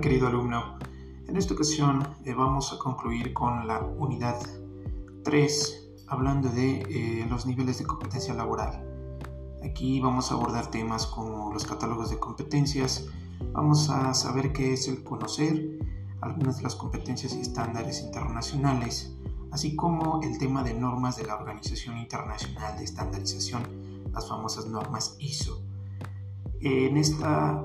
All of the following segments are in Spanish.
querido alumno? En esta ocasión eh, vamos a concluir con la unidad 3 hablando de eh, los niveles de competencia laboral. Aquí vamos a abordar temas como los catálogos de competencias, vamos a saber qué es el conocer, algunas de las competencias y estándares internacionales, así como el tema de normas de la Organización Internacional de Estandarización, las famosas normas ISO. En esta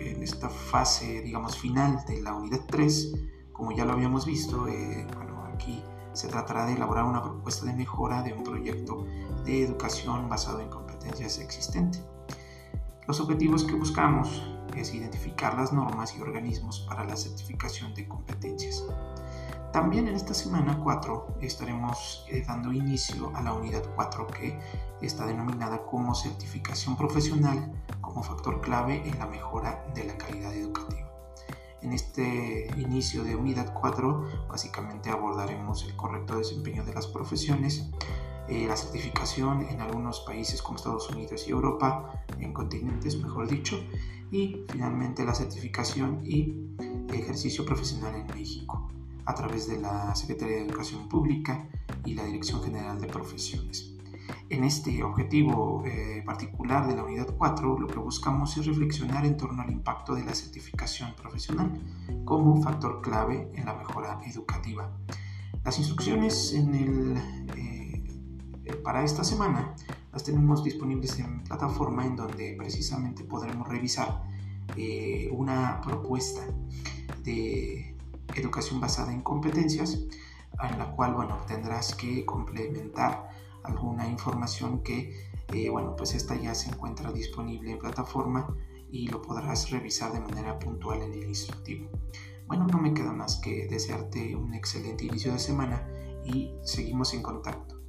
en esta fase, digamos, final de la unidad 3, como ya lo habíamos visto, eh, bueno, aquí se tratará de elaborar una propuesta de mejora de un proyecto de educación basado en competencias existentes. Los objetivos que buscamos es identificar las normas y organismos para la certificación de competencias. También en esta semana 4 estaremos eh, dando inicio a la unidad 4 que está denominada como certificación profesional como factor clave en la mejora de la calidad educativa. En este inicio de unidad 4 básicamente abordaremos el correcto desempeño de las profesiones, eh, la certificación en algunos países como Estados Unidos y Europa, en continentes mejor dicho, y finalmente la certificación y ejercicio profesional en México a través de la Secretaría de Educación Pública y la Dirección General de Profesiones. En este objetivo eh, particular de la unidad 4, lo que buscamos es reflexionar en torno al impacto de la certificación profesional como factor clave en la mejora educativa. Las instrucciones eh, para esta semana las tenemos disponibles en plataforma en donde precisamente podremos revisar eh, una propuesta de educación basada en competencias, en la cual, bueno, tendrás que complementar alguna información que, eh, bueno, pues esta ya se encuentra disponible en plataforma y lo podrás revisar de manera puntual en el instructivo. Bueno, no me queda más que desearte un excelente inicio de semana y seguimos en contacto.